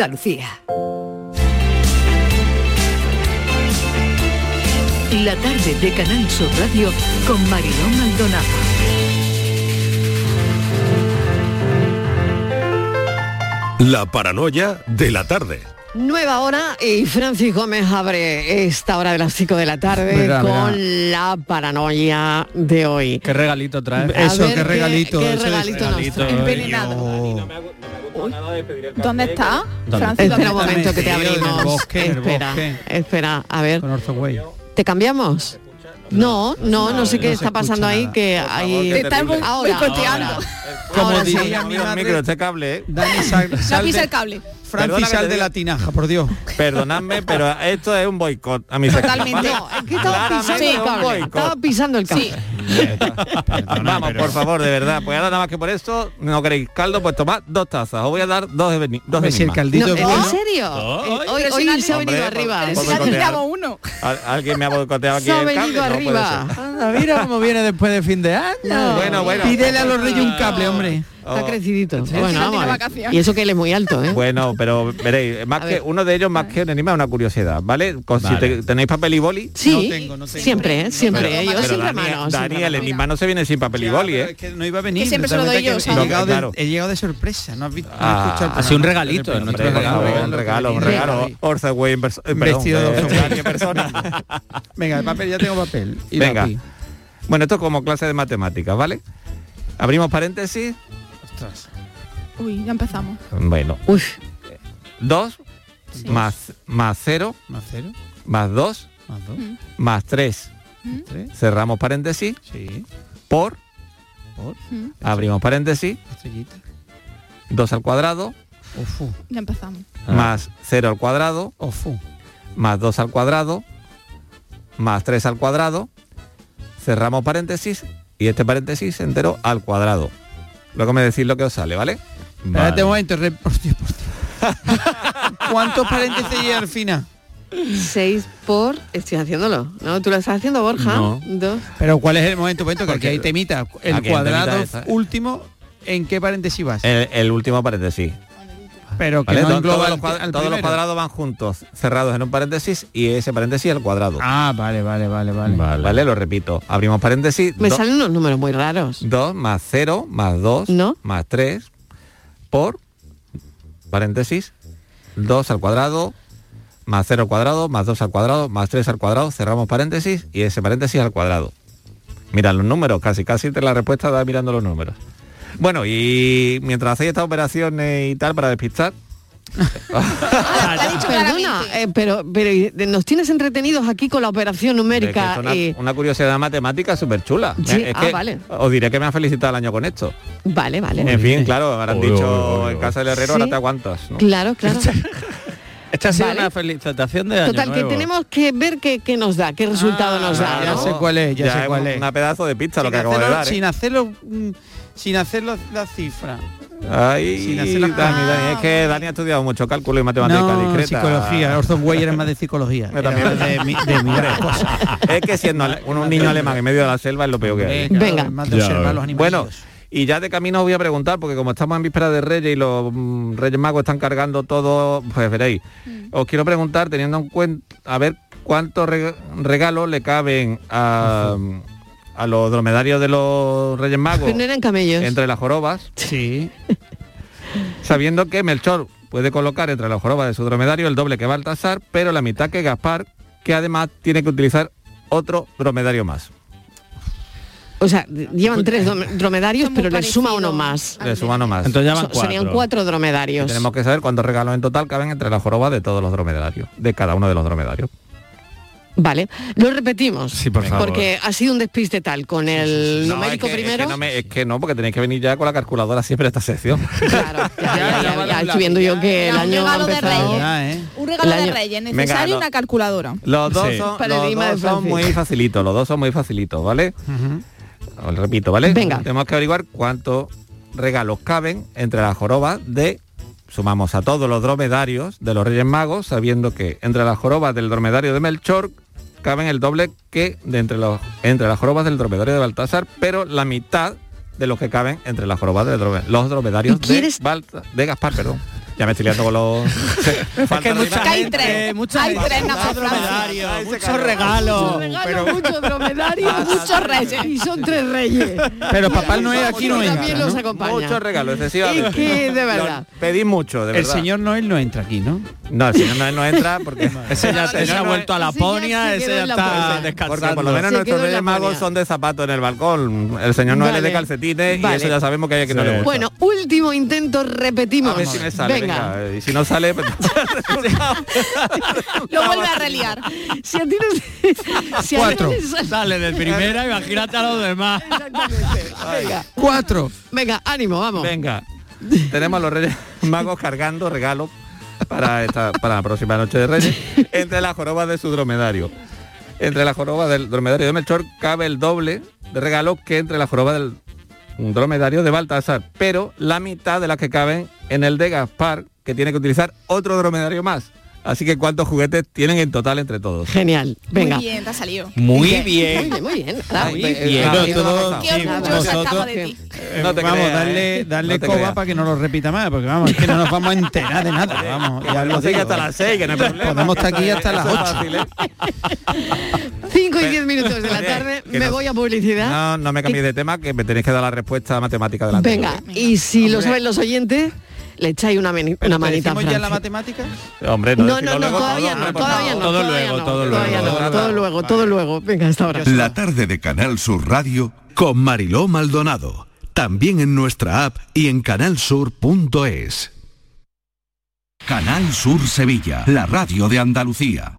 Andalucía. La tarde de Canal Sur Radio con Marilón Maldonado. La paranoia de la tarde. Nueva hora y Francis Gómez abre esta hora de las 5 de la tarde con la paranoia de hoy. ¿Qué regalito trae? Eso, ver qué qué- regalito. qué eso es regalito nos regalito, trae. Envenenado. yo- ¿Dónde está? ¿Dónde? Espera ¿dónde un momento que te abrimos. bosque, espera, espera, a ver. ¿Te cambiamos? No, no, no sé no qué está pasando ahí que hay Te está bo- ahora, boicoteando. ahora. Como Ahora sí. diría mi Mira, madre, micro, este cable, ¿eh? Dani, sal, No sal pisa de- el cable. Francis, te de diga- la tinaja, por Dios. Perdonadme, pero esto es un boicot a mi. Totalmente. No, es que estaba pisando el. Estaba pisando el cable. Vamos, por favor, de verdad. Pues ahora nada más que por esto, no queréis caldo, pues tomad dos tazas. Os voy a dar dos de, dos de Hombre, si el caldito No, es ¿En bueno. serio? Ay, hoy hoy si se ha venido por- arriba. por Si le has boicotear. tirado uno. Al- Alguien me ha boicoteado aquí Se ha el cable. venido arriba. Anda, mira cómo viene después de fin de año. Bueno, bueno. Pídele a los reyes un cable, hombre. Está Oh. crecidito. Sí, Bueno, vamos. Y eso que él es muy alto, ¿eh? Bueno, pero veréis, más A que ver. uno de ellos, más que un enigma, es una curiosidad, ¿vale? Con- Si te- tenéis papel y boli. Sí, No tengo, no tengo. siempre, ¿eh? siempre. Pero- Yo pero siempre Dani, mano. Dani, el enigma no se viene sin papel y boli, ¿eh? es que no iba a venir. Que siempre se lo totalmente doy yo, que he, llegado de, Claro. he llegado de sorpresa. No has visto. No Ah, ha sido un regalito, un regalo, un regalo. Orzaway eh, Vestido de eh, persona. Venga, el papel, ya tengo papel. Y Venga. Bueno, esto es como clase de matemáticas, ¿vale? Abrimos paréntesis. Ostras. Uy, ya empezamos. Bueno, Uy, 2 más, más 0 Más cero, más 2 más dos, más 3. ¿Mm? tres. Cerramos paréntesis Sí. por, Por. ¿Mm? abrimos paréntesis, Estrellita. 2 al cuadrado Ofu. Ya empezamos. más 0 al cuadrado Ofu. más 2 al cuadrado más 3 al cuadrado. Cerramos paréntesis y este paréntesis entero al cuadrado. Luego me decís lo que os sale, ¿vale? Espérate un momento. re- por Dios, por Dios. ¿Cuántos paréntesis hay al final? 6 por... Estoy haciéndolo. ¿No? ¿Tú lo estás haciendo, Borja? No. Dos. Pero ¿cuál es el momento? momento que aquí Porque- hay temita. El Aquí hay cuadrado temita esa. último, ¿en qué paréntesis vas? El, el último paréntesis. Pero que ¿vale? no todos, al- los cuad- al todos los cuadrados van juntos, cerrados en un paréntesis y ese paréntesis al cuadrado. Ah, vale, vale, vale, vale. Vale. Lo repito. Abrimos paréntesis. Me do- salen unos números muy raros. 2 más 0 más 2 ¿No? más 3 por paréntesis 2 al cuadrado más 0 al cuadrado más 2 al cuadrado más 3 al cuadrado cerramos paréntesis y ese paréntesis al cuadrado mira los números casi casi te la respuesta da mirando los números bueno y mientras hacéis estas operaciones y tal para despistar Ah, te ha dicho Perdona, eh, pero, pero nos tienes entretenidos aquí con la operación es que numérica es una, y... una curiosidad matemática súper chula Sí, es ah, que vale. os diré que me han felicitado el año con esto Vale, vale. en fin claro habrán dicho en casa del herrero Sí. ahora te aguantas ¿no? Claro, claro. Esta ha sido Vale. una felicitación de año Total, que nuevo. tenemos que ver qué, qué nos da, qué resultado nos da. Ah, ya ¿no? sé cuál es, ya, sé es cuál es. Una pedazo de pista lo sin que acabo de hacerlo, dar. ¿eh? sin hacerlo mm, sin hacer los- la cifra. Ay, sin hacer las Dani, cosas. Dani, es que Dani ha estudiado mucho cálculo y matemática no, discreta. psicología. Orson Weyer es más de psicología. Yo también. Era de, mi- de mirar las cosas. Es que siendo un, un niño alemán en medio de la selva es lo peor que hay. Venga. más de observar los Bueno, animales. y ya de camino os voy a preguntar, porque como estamos en víspera de Reyes y los mm, Reyes Magos están cargando todo, pues veréis. Os quiero preguntar, teniendo en cuenta, a ver cuántos reg- regalos le caben a, a los dromedarios de los Reyes Magos Pero no eran camellos. entre las jorobas. Sí. sabiendo que Melchor puede colocar entre la joroba de su dromedario el doble que Baltasar, pero la mitad que Gaspar, que además tiene que utilizar otro dromedario más. O sea, llevan tres dromedarios, pero le suma uno más. Le suma uno más. Entonces ya van cuatro. serían cuatro dromedarios. Tenemos que saber cuántos regalos en total caben entre la joroba de todos los dromedarios, de cada uno de los dromedarios. Vale, lo repetimos. Sí, por favor. Porque ha sido un despiste tal con el No, numérico es que, primero. Es que, no me- es que no, porque tenéis que venir ya con la calculadora siempre a esta sección. Claro, ya, ya, ya, ya, ya, ya, estoy viendo yo que el un año ha regalo de. Reyes. Ya, ¿eh? Un regalo de Reyes, necesario una calculadora. Los dos, Sí. son, los dos son muy facilitos, los dos son muy facilitos, ¿vale? Os repito, ¿vale? Venga. Tenemos que averiguar cuántos regalos caben entre las jorobas de sumamos a todos los dromedarios de los Reyes Magos, sabiendo que entre las jorobas del dromedario de Melchor caben el doble que de entre los entre las jorobas del dromedario de Baltasar, pero la mitad de los que caben entre las jorobas de los dromedarios ¿Y quieres- de, Balta- de Gaspar, perdón. Ya me estoy liando con los... Es que hay mucha hay gente, tres. mucha Hay gente, tres mucho naufragios. dromedario, Ay, se muchos regalos. Regalo mucho dromedario, Muchos reyes. y son tres reyes. Pero Papá Noel aquí no También entra, los ¿no? acompaña. Muchos regalos, excesivamente. Es que, de verdad. Pedí mucho, de El verdad. señor Noel no entra aquí, ¿no? No, el señor Noel no entra porque... Ese ya se, El ha vuelto a Laponia, se ese ya está descansando. Porque por lo menos nuestros Reyes Magos son de zapato en el balcón. El señor Noel es de calcetines Vale. y eso ya sabemos que hay que no le gusta. Bueno, último intento, repetimos. a ver si me sale, Venga. venga. Y si no sale, pues- Lo vuelve a reliar. Si a ti no si a Cuatro. ti no sale- Sale de primera, imagínate a los demás. Exactamente. Venga, Cuatro. venga, ánimo, vamos. venga. Tenemos a los Reyes Magos cargando regalos para esta para la próxima noche de Reyes entre las jorobas de su dromedario. Entre la joroba del dromedario de Melchor cabe el doble de regalos que entre la joroba del un dromedario de Baltasar, pero la mitad de las que caben en el de Gaspar, que tiene que utilizar otro dromedario más. Así que cuántos juguetes tienen en total entre todos. Genial. Venga. Muy bien, te ha salido. Muy bien. bien. Muy bien. Muy bien. Eh, no, todo, Qué eh, eh, no te vamos, creas, darle, darle no coba para que no lo repita más, porque vamos, es que no nos vamos a enterar de nada. Vamos, ya lo digo. hasta las 6, que no hay problema. Podemos estar aquí hasta las 8 y 10 minutos de la tarde, Que me no- voy a publicidad. No, no me cambiéis de tema, que me tenéis que dar la respuesta matemática delante. Venga, y si lo saben los oyentes, le echáis una, meni- ¿Pero una manita a ya la matemática? Hombre, no, No, no, no, luego todavía no, hombre, por todavía no. Todo todavía luego, no, todo todavía luego. no, Todo luego, todo luego. Venga, hasta ahora. La tarde de Canal Sur Radio con Mariló Maldonado. También en nuestra app y en canalsur.es. Canal Sur Sevilla, la radio de Andalucía.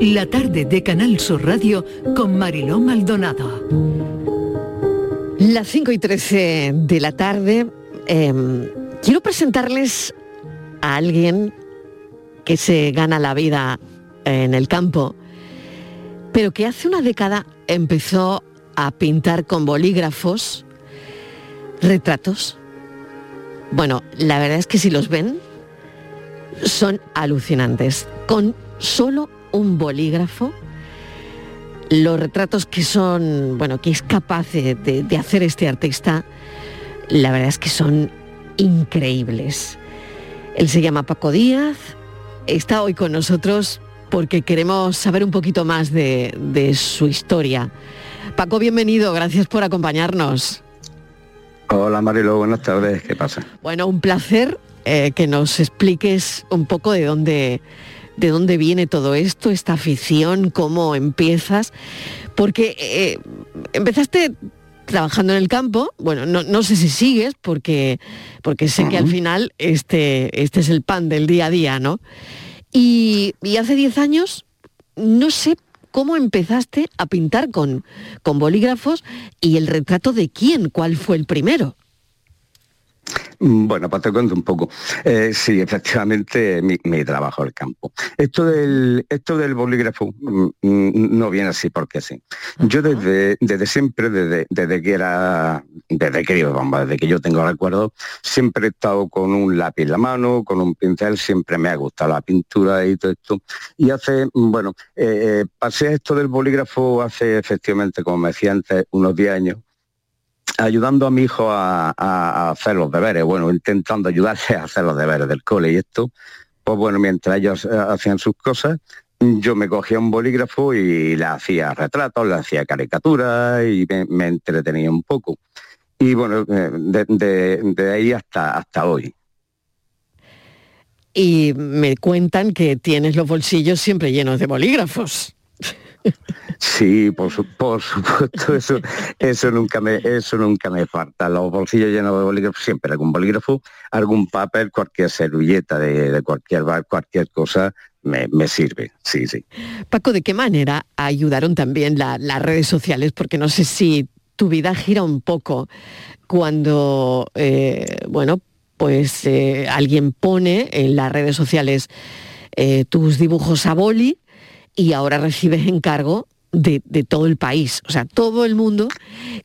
La tarde de Canal Sur Radio con Mariló Maldonado. Las 5 y 13 de la tarde, eh, quiero presentarles a alguien que se gana la vida en el campo, pero que hace una década empezó a pintar con bolígrafos retratos. Bueno, la verdad es que si los ven, son alucinantes. Con solo un bolígrafo, los retratos que son, bueno, que es capaz de, hacer este artista, la verdad es que son increíbles. Él se llama Paco Díaz, está hoy con nosotros porque queremos saber un poquito más de, de su historia. Paco, bienvenido, gracias por acompañarnos. Hola Marilo, buenas tardes, ¿qué pasa? Bueno, un placer eh, que nos expliques un poco de dónde, de dónde viene todo esto, esta afición, cómo empiezas, porque eh, empezaste trabajando en el campo, bueno, no, no sé si sigues, porque, porque sé que al final este, este es el pan del día a día, ¿no? Y, y hace 10 años, no sé cómo empezaste a pintar con, con bolígrafos y el retrato de quién, cuál fue el primero. Mm, Bueno, pues te cuento un poco. Eh, sí, efectivamente, mi, mi trabajo el campo. Esto del, esto del bolígrafo mm, mm, no viene así porque sí. Yo desde, desde siempre, desde, desde que era, desde que, vamos, desde que yo tengo recuerdo, siempre he estado con un lápiz en la mano, con un pincel, siempre me ha gustado la pintura y todo esto. Y hace, bueno, eh, eh, pasé esto del bolígrafo hace efectivamente, como me decía antes, unos 10 años ayudando a mi hijo a, a- hacer los deberes, bueno, intentando ayudarle a hacer los deberes del cole y esto, pues bueno, mientras ellos eh, hacían sus cosas, yo me cogía un bolígrafo y le hacía retratos, le hacía caricaturas y me, me entretenía un poco. Y bueno, eh, de, de- de ahí hasta, hasta hoy. Y me cuentan que tienes los bolsillos siempre llenos de bolígrafos. Sí, por, su- por supuesto, eso, eso nunca me, eso nunca me falta. Los bolsillos llenos de bolígrafos, siempre algún bolígrafo, algún papel, cualquier servilleta de, cualquier bar, cualquier cosa me, me sirve. Sí, sí. Paco, ¿de qué manera ayudaron también la- las redes sociales? Porque no sé si tu vida gira un poco cuando, eh, bueno, pues eh, alguien pone en las redes sociales eh, tus dibujos a boli y ahora recibes encargo de, de todo el país. O sea, todo el mundo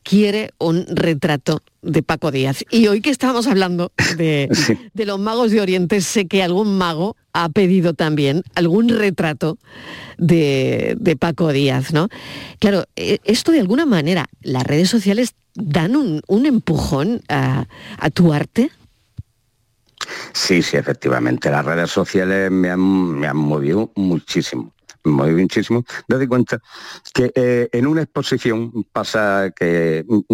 quiere un retrato de Paco Díaz. Y hoy que estamos hablando de, de los magos de Oriente, sé que algún mago ha pedido también algún retrato de, de Paco Díaz, ¿no? Claro, eh, esto de alguna manera, las redes sociales dan un, un empujón a, a tu arte. Sí, sí, efectivamente. Las redes sociales me han, me han movido muchísimo. Movido muchísimo. Date cuenta que eh, en una exposición pasa que mm,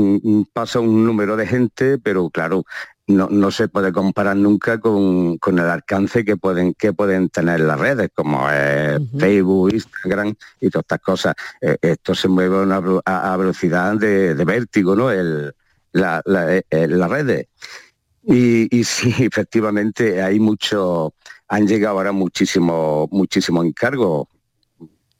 mm, pasa un número de gente, pero claro, no, no se puede comparar nunca con, con el alcance que pueden, que pueden tener las redes, como eh, Facebook, Instagram y todas estas cosas. Eh, esto se mueve a, una a- a velocidad de, de vértigo, ¿no? El, la- la- eh, eh, las redes. Y, y sí, efectivamente, hay mucho, han llegado ahora muchísimos muchísimos encargos.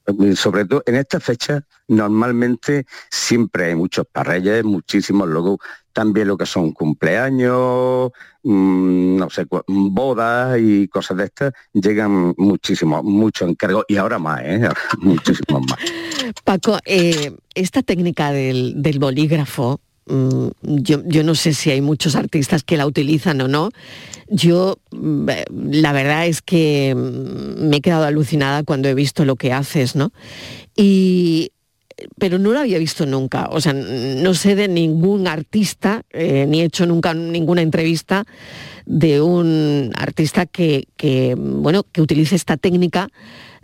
Eh, Sobre todo en esta fecha, normalmente siempre hay muchos parreyes, muchísimos, luego también lo que son cumpleaños, mm, no sé, bodas y cosas de estas, llegan muchísimos, muchos encargos y ahora más, ¿eh? muchísimos más. Paco, eh, esta técnica del, del bolígrafo, yo, yo no sé si hay muchos artistas que la utilizan o no. Yo, mm, eh, la verdad es que mm, me he quedado alucinada cuando he visto lo que haces, ¿no? Y, pero no lo había visto nunca. O sea, no sé de ningún artista, eh, ni he hecho nunca ninguna entrevista de un artista que, que, bueno, que utilice esta técnica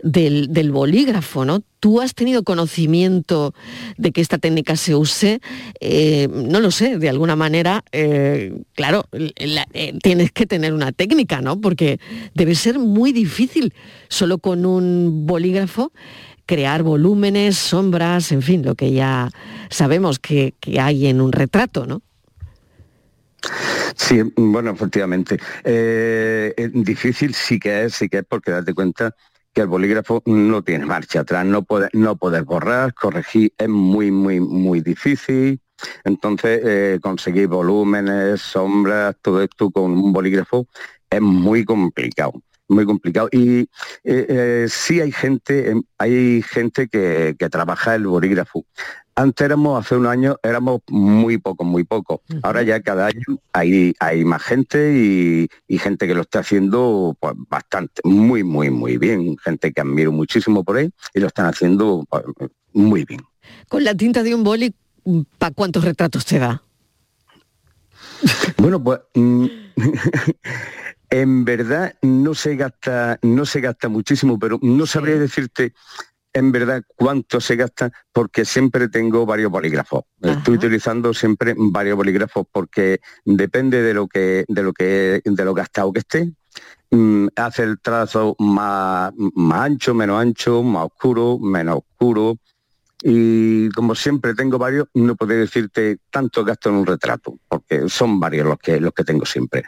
del, del bolígrafo, ¿no? ¿Tú has tenido conocimiento de que esta técnica se use? Eh, no lo sé, de alguna manera, eh, claro, la- eh, tienes que tener una técnica, ¿no? Porque debe ser muy difícil solo con un bolígrafo crear volúmenes, sombras, en fin, lo que ya sabemos que, que hay en un retrato, ¿no? Sí, bueno, efectivamente. Difícil sí que es, sí que es porque date cuenta que el bolígrafo no tiene marcha atrás, no puedes no puedes borrar, corregir es muy, muy, muy difícil. Entonces, eh, conseguir volúmenes, sombras, todo esto con un bolígrafo es muy complicado, muy complicado. Y eh, eh, sí hay gente, em, hay gente que, que trabaja el bolígrafo. Antes éramos, hace unos años, éramos muy pocos, muy pocos. Ahora ya cada año hay, hay más gente y, y gente que lo está haciendo pues, bastante, muy, muy, muy bien. Gente que admiro muchísimo por ahí y lo están haciendo pues, muy bien. Con la tinta de un boli, ¿para cuántos retratos te da? Bueno, pues mm, en verdad no se gasta, no se gasta muchísimo, pero no sabría decirte en verdad cuánto se gasta porque siempre tengo varios bolígrafos. Estoy utilizando siempre varios bolígrafos porque depende de lo que, de lo que, de lo gastado que esté. mm, hace el trazo más, más ancho, menos ancho, más oscuro, menos oscuro. Y como siempre tengo varios, no puedo decirte tanto gasto en un retrato, porque son varios los que, los que tengo siempre.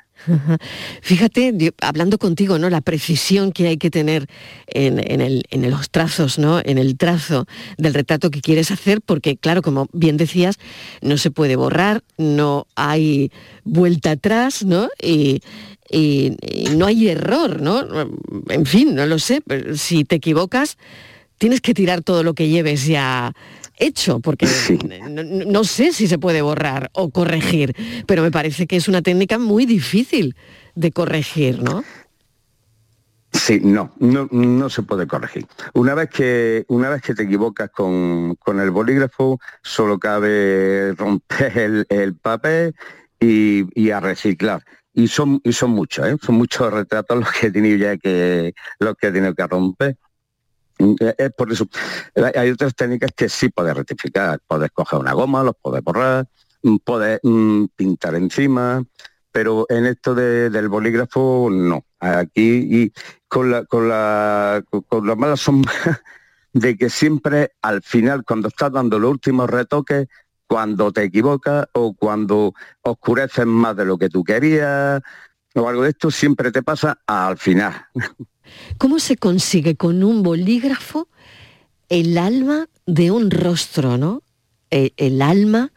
Fíjate, hablando contigo, ¿no? La precisión que hay que tener en, en el- en los trazos, ¿no? En el trazo del retrato que quieres hacer, porque claro, como bien decías, no se puede borrar, no hay vuelta atrás, ¿no? Y, y- y no hay error, ¿no? En fin, no lo sé, pero si te equivocas, tienes que tirar todo lo que lleves ya hecho, porque no, no- no sé si se puede borrar o corregir, pero me parece que es una técnica muy difícil de corregir, ¿no? Sí, no, no, no se puede corregir. Una vez que, una vez que te equivocas con, con el bolígrafo, solo cabe romper el, el papel y, y a reciclar. y son y son muchos, ¿eh? son muchos retratos los que he tenido ya que los que he tenido que romper. Mm, Es es por eso. Hay- Hay otras técnicas que sí puedes rectificar. Puedes coger una goma, los puedes borrar, mm, puedes mm, pintar encima, pero en esto de- del bolígrafo no. Aquí y con la con la con la mala sombra de que siempre al final cuando estás dando los últimos retoques cuando te equivocas o cuando oscureces más de lo que tú querías o algo de esto siempre te pasa al final. ¿Cómo se consigue con un bolígrafo el alma de un rostro, ¿no? El, el alma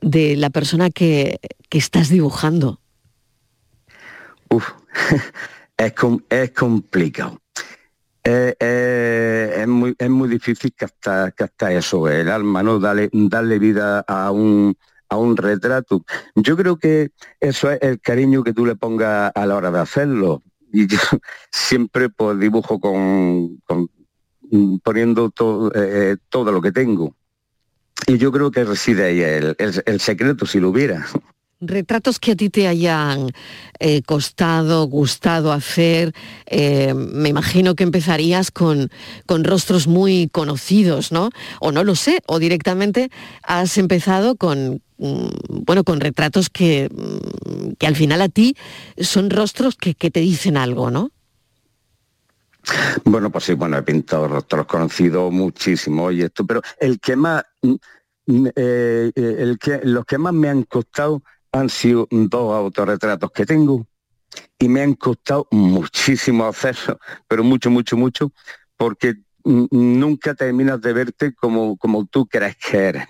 de la persona que, que estás dibujando. Uf, es, es complicado. Eh, eh, es, muy, es muy difícil que hasta eso, el alma, ¿no? Darle, darle vida a un, a un retrato. Yo creo que eso es el cariño que tú le pongas a la hora de hacerlo. Y yo siempre pues dibujo con, mm, poniendo eh, todo lo que tengo. Y yo creo que reside ahí el, el- el secreto, si lo hubiera. Retratos que a ti te hayan eh, costado, gustado hacer. eh, me imagino que empezarías con, con rostros muy conocidos, ¿no? O no lo sé, o directamente has empezado con, mm, bueno, con retratos que, mm, que al final a ti son rostros que, que te dicen algo, ¿no? Bueno, pues sí, bueno, he pintado rostros conocidos muchísimo y esto, pero el que más, mm, eh, el que, los que más me han costado han sido dos autorretratos que tengo y me han costado muchísimo hacerlo, pero mucho, mucho, mucho, porque nunca terminas de verte como, como tú crees que eres.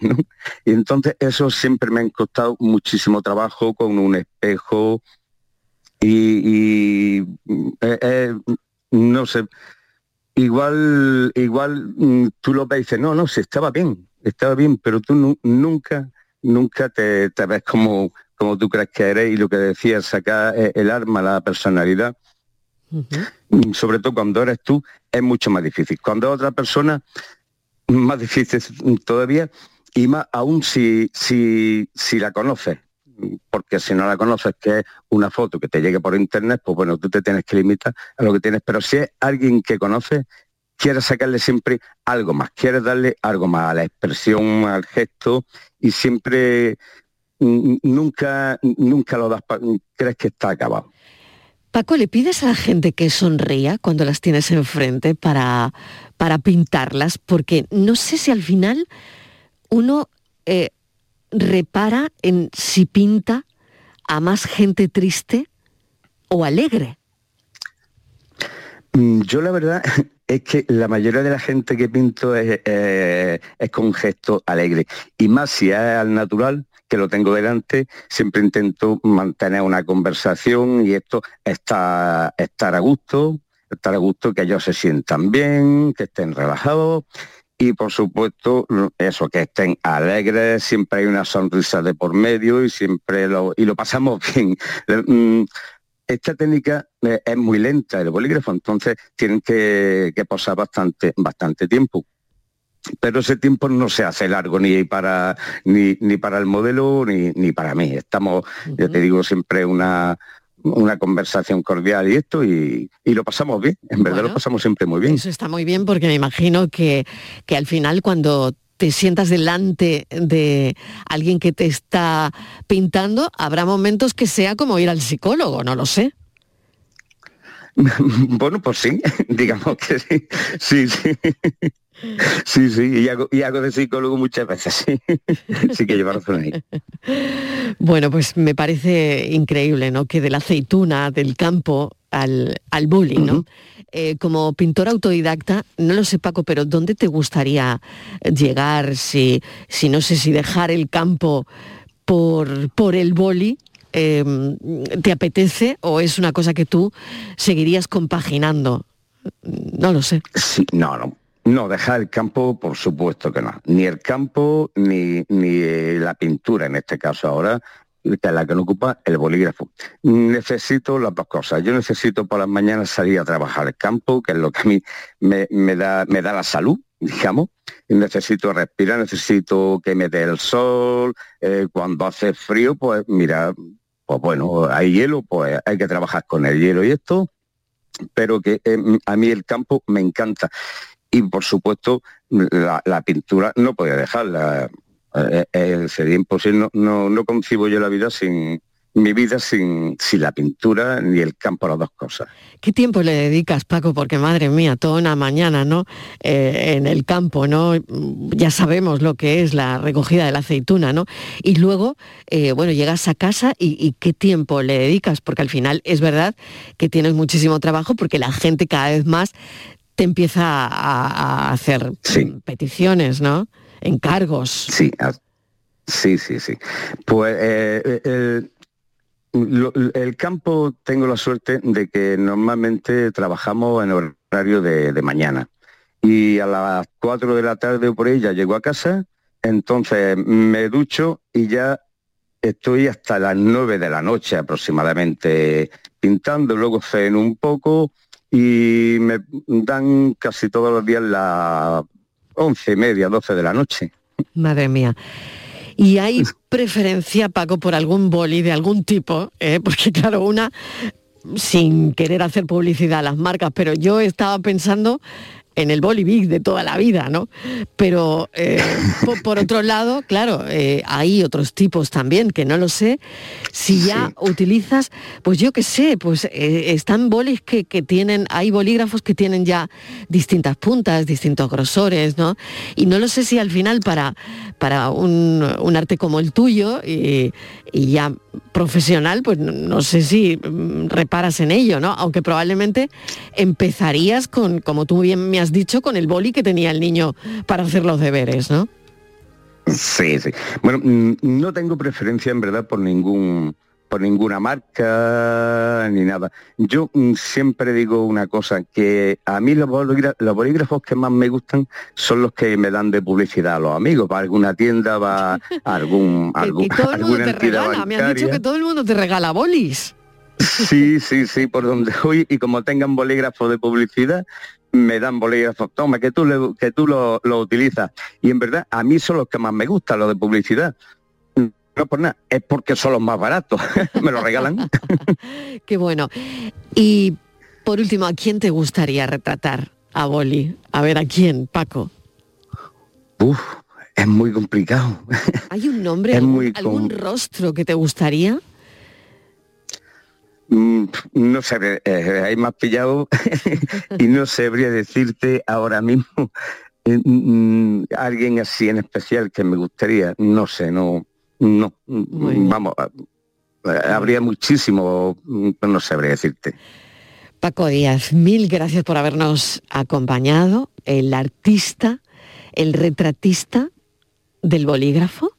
Y entonces eso siempre me han costado muchísimo trabajo con un espejo y, eh, eh, no sé, igual, igual mm, tú lo ves y dices, no, no, si estaba bien, estaba bien, pero tú nu- nunca, nunca te ves como, como tú crees que eres y lo que decías, sacar eh, el arma, la personalidad, sobre todo cuando eres tú, es mucho más difícil. Cuando es otra persona, más difícil todavía, y más aún si, si, si la conoces. Porque si no la conoces, que es una foto que te llegue por internet, pues bueno, tú te tienes que limitar a lo que tienes. Pero si es alguien que conoces, quieres sacarle siempre algo más, quieres darle algo más a la expresión, al gesto, y siempre nunca, nunca lo das, crees que está acabado. Paco, ¿le pides a la gente que sonría cuando las tienes enfrente para, para pintarlas? Porque no sé si al final uno eh, repara en si pinta a más gente triste o alegre. Mm, Yo la verdad es que la mayoría de la gente que pinto es, eh, es con gesto alegre. Y más si es al natural, que lo tengo delante, siempre intento mantener una conversación y esto está estar a gusto, estar a gusto, que ellos se sientan bien, que estén relajados. Y por supuesto, eso, que estén alegres, siempre hay una sonrisa de por medio y siempre lo, y lo pasamos bien. Mm, esta técnica eh, es muy lenta, el bolígrafo, entonces tienen que, que posar bastante, bastante tiempo. Pero ese tiempo no se hace largo ni para ni, ni para el modelo ni, ni para mí. Estamos, ya te digo, siempre una, una conversación cordial y esto, y, y lo pasamos bien, en verdad lo pasamos siempre muy bien. Eso está muy bien porque me imagino que, que al final cuando te sientas delante de alguien que te está pintando, habrá momentos que sea como ir al psicólogo, no lo sé. bueno, pues sí, digamos que sí. Sí, sí. Sí, sí, y hago, y hago de psicólogo muchas veces, sí. Sí que lleva razón ahí. Bueno, pues me parece increíble, ¿no? Que de la aceituna, del campo al, al boli, ¿no? Eh, como pintor autodidacta, no lo sé Paco, pero ¿dónde te gustaría llegar si, si no sé si dejar el campo por, por el boli? eh, ¿Te apetece o es una cosa que tú seguirías compaginando? No lo sé. Sí, no, no. No, dejar el campo, por supuesto que no. Ni el campo, ni, ni eh, la pintura en este caso ahora, que es la que no ocupa el bolígrafo. Necesito las dos cosas. Yo necesito por las mañanas salir a trabajar el campo, que es lo que a mí me, da, me da la salud, digamos. Necesito respirar, necesito que me dé el sol. eh, cuando hace frío, pues mira, pues bueno, hay hielo, pues hay que trabajar con el hielo y esto, pero que eh, a mí el campo me encanta. Y por supuesto, la, pintura no podía dejarla. Eh, eh, sería imposible, no, no, concibo yo la vida sin, mi vida sin, sin la pintura ni el campo, las dos cosas. ¿Qué tiempo le dedicas, Paco? Porque madre mía, toda una mañana, ¿no? Eh, en el campo, ¿no? Ya sabemos lo que es la recogida de la aceituna, ¿no? Y luego, eh, bueno, llegas a casa y qué tiempo le dedicas, porque al final es verdad que tienes muchísimo trabajo porque la gente cada vez más te empieza a, a hacer peticiones, ¿no? Encargos. Sí, sí, sí, sí. Pues eh, el, lo- el campo tengo la suerte de que normalmente trabajamos en horario de, de mañana. Y a las 4 de la tarde o por ahí ya llego a casa, entonces me ducho y ya estoy hasta las 9 de la noche aproximadamente pintando, luego ceno un poco y me dan casi todos los días las once y media, 12 de la noche. Madre mía. ¿Y hay preferencia, Paco, por algún boli de algún tipo? eh? Porque claro, una, sin querer hacer publicidad a las marcas, pero yo estaba pensando en el boli big de toda la vida, ¿no? Pero eh, po- por, otro lado, claro, eh, hay otros tipos también, que no lo sé. Si ya utilizas, pues yo qué sé, pues eh, están bolis que, que tienen, hay bolígrafos que tienen ya distintas puntas, distintos grosores, ¿no? Y no lo sé si al final para, para un, un arte como el tuyo y, y ya profesional, pues no, no sé si mm, reparas en ello, ¿no? Aunque probablemente empezarías con, como tú bien me has dicho, con el boli que tenía el niño para hacer los deberes, ¿no? Sí, sí. Bueno, mm, no tengo preferencia en verdad por ningún por ninguna marca ni nada. Yo mm, siempre digo una cosa, que a mí los, bolígra- los bolígrafos que más me gustan son los que me dan de publicidad a los amigos, para alguna tienda, va a algún, algún Que todo el mundo te regala, me han dicho bancaria. que todo el mundo te regala bolis. Sí, sí, sí, por donde voy y como tengan bolígrafo de publicidad, me dan bolígrafos, toma, que tú, le- que tú lo, lo utilizas. Y en verdad, a mí son los que más me gustan, los de publicidad. No por nada, es porque son los más baratos, me lo regalan. Qué bueno. Y por último, ¿a quién te gustaría retratar a boli? A ver, ¿a quién, Paco? Uf, es muy complicado. ¿Hay un nombre, algún, muy algún rostro que te gustaría? Mm, no sé, eh, hay más pillado y no sabría decirte ahora mismo eh, mm, alguien así en especial que me gustaría, no sé, no, no, mm, vamos, eh, habría muchísimo, mm, no sabría decirte. Paco Díaz, mil gracias por habernos acompañado, el artista, el retratista del bolígrafo.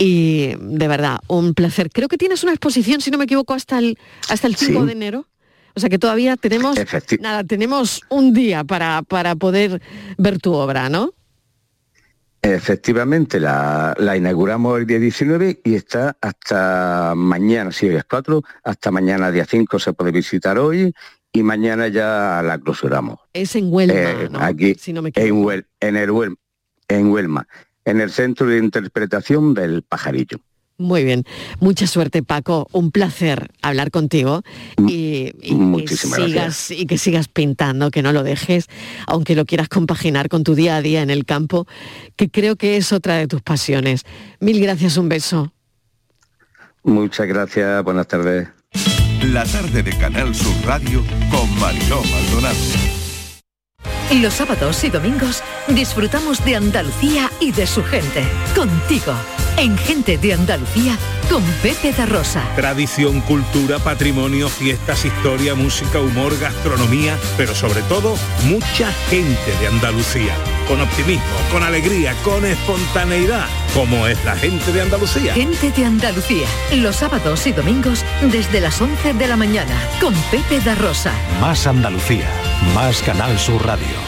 Y de verdad, un placer. Creo que tienes una exposición, si no me equivoco, hasta el, hasta el 5 Sí. de enero. O sea que todavía tenemos, Efecti- nada, tenemos un día para, para poder ver tu obra, ¿no? Efectivamente, la, la inauguramos el día 19 y está hasta mañana, si hoy es 4, hasta mañana día 5 se puede visitar hoy y mañana ya la clausuramos. Es en Huelva, Eh, ¿no? Aquí, Si no me en. Huel- en, el Huel- en Huelma, en el Centro de Interpretación del Pajarillo. Muy bien. Mucha suerte, Paco. Un placer hablar contigo y, y que Muchísimas sigas gracias. y que sigas pintando, que no lo dejes, aunque lo quieras compaginar con tu día a día en el campo, que creo que es otra de tus pasiones. Mil gracias, un beso. Muchas gracias, buenas tardes. La tarde de Canal Sur Radio con Mariló Maldonado. Los sábados y domingos disfrutamos de Andalucía y de su gente. Contigo, en Gente de Andalucía, con Pepe da Rosa. Tradición, cultura, patrimonio, fiestas, historia, música, humor, gastronomía, pero sobre todo mucha gente de Andalucía. Con optimismo, con alegría, con espontaneidad, como es la gente de Andalucía. Gente de Andalucía, los sábados y domingos desde las 11 de la mañana, con Pepe da Rosa. Más Andalucía, más Canal Sur Radio.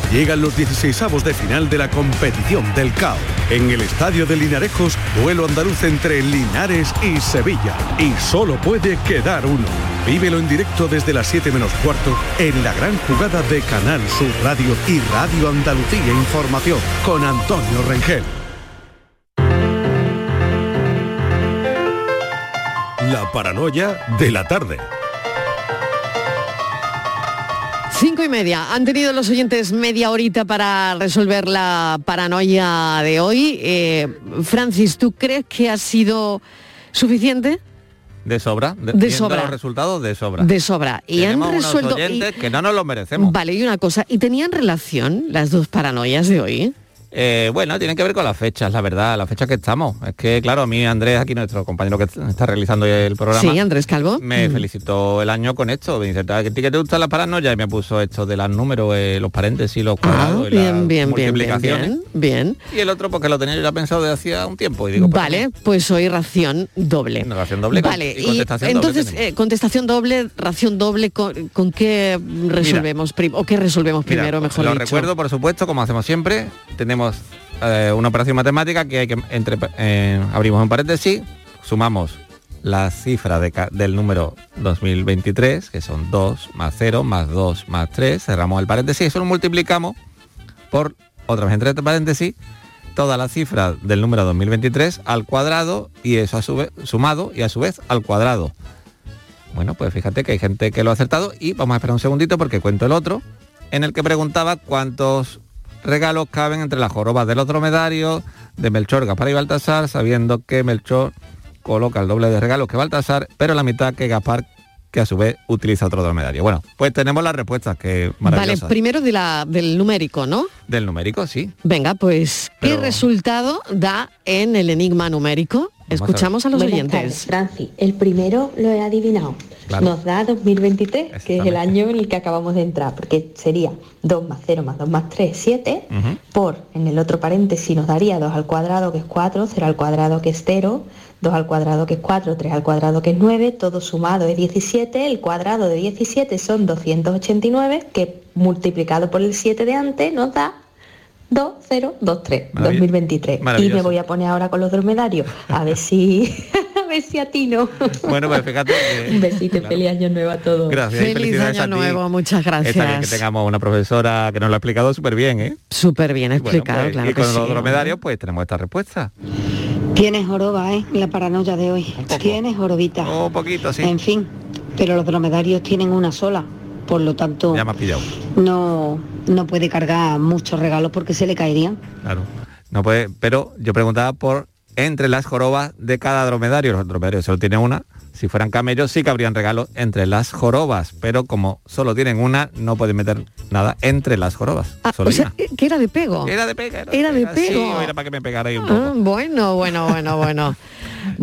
llegan los 16avos de final de la competición del CAO. En el estadio de Linarejos, duelo andaluz entre Linares y Sevilla. Y solo puede quedar uno. Vívelo en directo desde las 7 menos cuarto en la gran jugada de Canal Sur Radio y Radio Andalucía Información con Antonio Rengel. La paranoia de la tarde. Cinco y media. Han tenido los oyentes media horita para resolver la paranoia de hoy. Eh, Francis, ¿tú crees que ha sido suficiente? De sobra. De, sobra. los resultados de sobra. De sobra. Y han unos resuelto. y- oyentes que no nos lo merecemos. Vale, y una cosa. ¿Y tenían relación las dos paranoias de hoy? Eh, bueno, tienen que ver con las fechas, la verdad, las fechas que estamos. Es que, claro, a mí Andrés, aquí nuestro compañero que está realizando el programa, Sí, Andrés Calvo. me Mm. felicitó el año con esto. Me dice, ¿a ti que te gustan las paranoias? Y me puso esto de los números, eh, los paréntesis, los Ah, cuadrados, y las bien, bien, bien, bien, multiplicaciones. bien, bien. Y el otro porque lo tenía yo ya pensado de hacía un tiempo. Y digo, pues, Vale, pues hoy ración doble. ración doble Vale, y y, contestación doble entonces eh, contestación doble, ración doble, ¿con, con qué resolvemos prim- o qué resolvemos Mira, primero, mejor lo dicho? recuerdo, por supuesto, como hacemos siempre. Tenemos eh, una operación matemática que hay que entre, eh, abrimos un paréntesis, sumamos la cifra de del número 2023, que son 2 más 0 más 2 más 3, cerramos el paréntesis, eso lo multiplicamos por otra vez entre paréntesis toda la cifra del número 2023 al cuadrado y eso a su vez sumado y a su vez al cuadrado. Bueno, pues fíjate que hay gente que lo ha acertado y vamos a esperar un segundito porque cuento el otro, en el que preguntaba cuántos regalos caben entre las jorobas de los dromedarios de Melchor, Gaspar y Baltasar, sabiendo que Melchor coloca el doble de regalos que Baltasar, pero la mitad que Gaspar, que a su vez utiliza otro dromedario. Bueno, pues tenemos las respuestas que Vale, primero de la, del numérico, ¿no? Del numérico, sí. Venga, pues, ¿qué resultado da en el enigma numérico? Escuchamos a, los Buenas oyentes. tardes, Francis. El primero lo he adivinado. Claro. Nos da 2023, que es el año en el que acabamos de entrar, porque sería 2 más 0 más 2 más 3, 7, por, en el otro paréntesis nos daría 2 al cuadrado, que es 4, 0 al cuadrado, que es 0, 2 al cuadrado, que es 4, 3 al cuadrado, que es 9, todo sumado es 17, el cuadrado de 17 son 289, que multiplicado por el 7 de antes nos da 2, 0, 2, 3, Maravilloso. 2023. Y me voy a poner ahora con los dromedarios, a ver si, a ver si atino. Bueno, pues fíjate que- Un besito y feliz año nuevo a todos. Gracias Feliz año a nuevo, muchas Está bien que gracias. tengamos una profesora que nos lo ha explicado súper bien, ¿eh? Súper bien Bueno, explicado, pues, claro y que con sí. los dromedarios pues tenemos esta respuesta. Tienes joroba, ¿eh? La paranoia de hoy. Tienes jorobita. Un poquito, sí. En fin, pero los dromedarios tienen una sola. Por lo tanto, Ya me has pillado. no, no puede cargar muchos regalos porque se le caerían. Claro. No puede, pero yo preguntaba por entre las jorobas de cada dromedario. Los dromedarios solo tienen una. Si fueran camellos sí que habrían regalos entre las jorobas, pero como solo tienen una, no pueden meter nada entre las jorobas. Ah, o sea, que era de pego. Era de pega, era, Era de pego. era para que me pegara ahí un poco. Ah, bueno, bueno, bueno, bueno.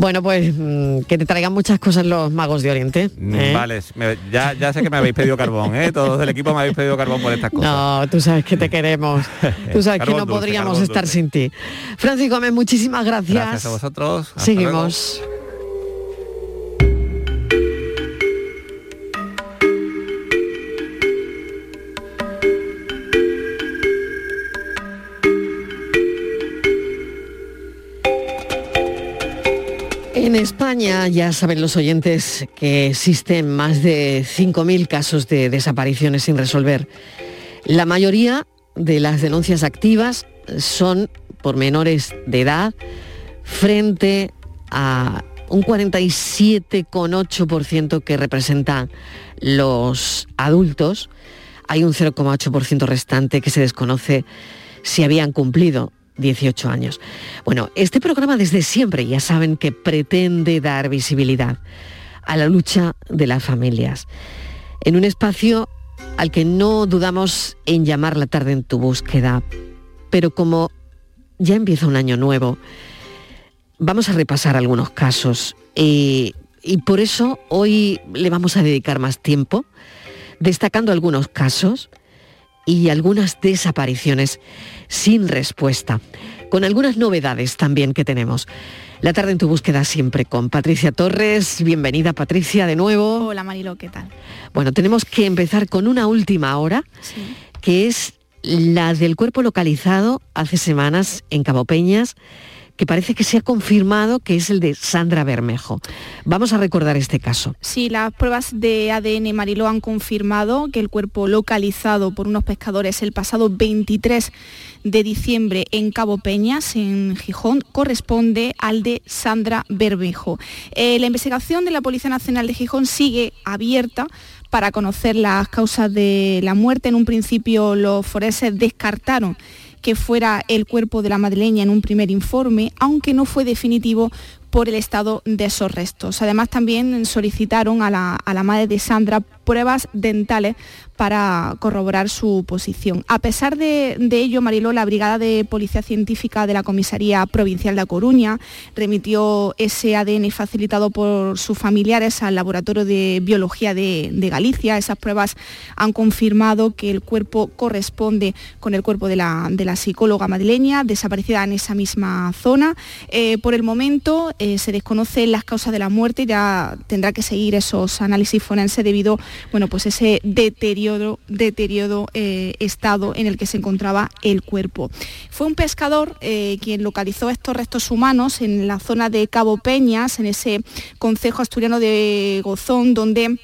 Bueno, pues mm, que te traigan muchas cosas los magos de Oriente. ¿eh? Mm, Vale, me- ya, ya sé que me habéis pedido carbón, ¿eh? Todos del equipo me habéis pedido carbón por estas cosas. No, tú sabes que te queremos. Tú sabes que no dulce, podríamos estar dulce. sin ti. Francis Gómez, muchísimas gracias. Gracias a vosotros. Hasta Seguimos. En España ya saben los oyentes que existen más de 5.000 casos de desapariciones sin resolver. La mayoría de las denuncias activas son por menores de edad frente a un 47,8% que representan los adultos, hay un 0,8% restante que se desconoce si habían cumplido 18 años. Bueno, este programa desde siempre ya saben que pretende dar visibilidad a la lucha de las familias, en un espacio al que no dudamos en llamar la tarde en tu búsqueda, pero como ya empieza un año nuevo, vamos a repasar algunos casos. Y, y por eso hoy le vamos a dedicar más tiempo, destacando algunos casos y algunas desapariciones sin respuesta, con algunas novedades también que tenemos. La tarde en tu búsqueda siempre con Patricia Torres. Bienvenida Patricia de nuevo. Hola Marilo, ¿qué tal? Bueno, tenemos que empezar con una última hora, que es la del cuerpo localizado hace semanas en Cabo Peñas, que parece que se ha confirmado que es el de Sandra Bermejo. Vamos a recordar este caso. Sí, las pruebas de ADN Mariló han confirmado que el cuerpo localizado por unos pescadores el pasado 23 de diciembre en Cabo Peñas, en Gijón, corresponde al de Sandra Bermejo. Eh, la investigación de la Policía Nacional de Gijón sigue abierta para conocer las causas de la muerte. En un principio los forenses descartaron que fuera el cuerpo de la madrileña en un primer informe, aunque no fue definitivo por el estado de esos restos. Además, también solicitaron a la, a la madre de Sandra pruebas dentales para corroborar su posición. A pesar de, ello, Mariló, la Brigada de Policía Científica de la Comisaría Provincial de A Coruña remitió ese ADN facilitado por sus familiares al Laboratorio de Biología de, Galicia. Esas pruebas han confirmado que el cuerpo corresponde con el cuerpo de la, psicóloga madrileña, desaparecida en esa misma zona. Eh, por el momento eh, se desconocen las causas de la muerte, ya tendrá que seguir esos análisis forenses debido bueno, pues ese deterioro, deterioro eh, estado en el que se encontraba el cuerpo. Fue un pescador eh, quien localizó estos restos humanos en la zona de Cabo Peñas, en ese concejo asturiano de Gozón, donde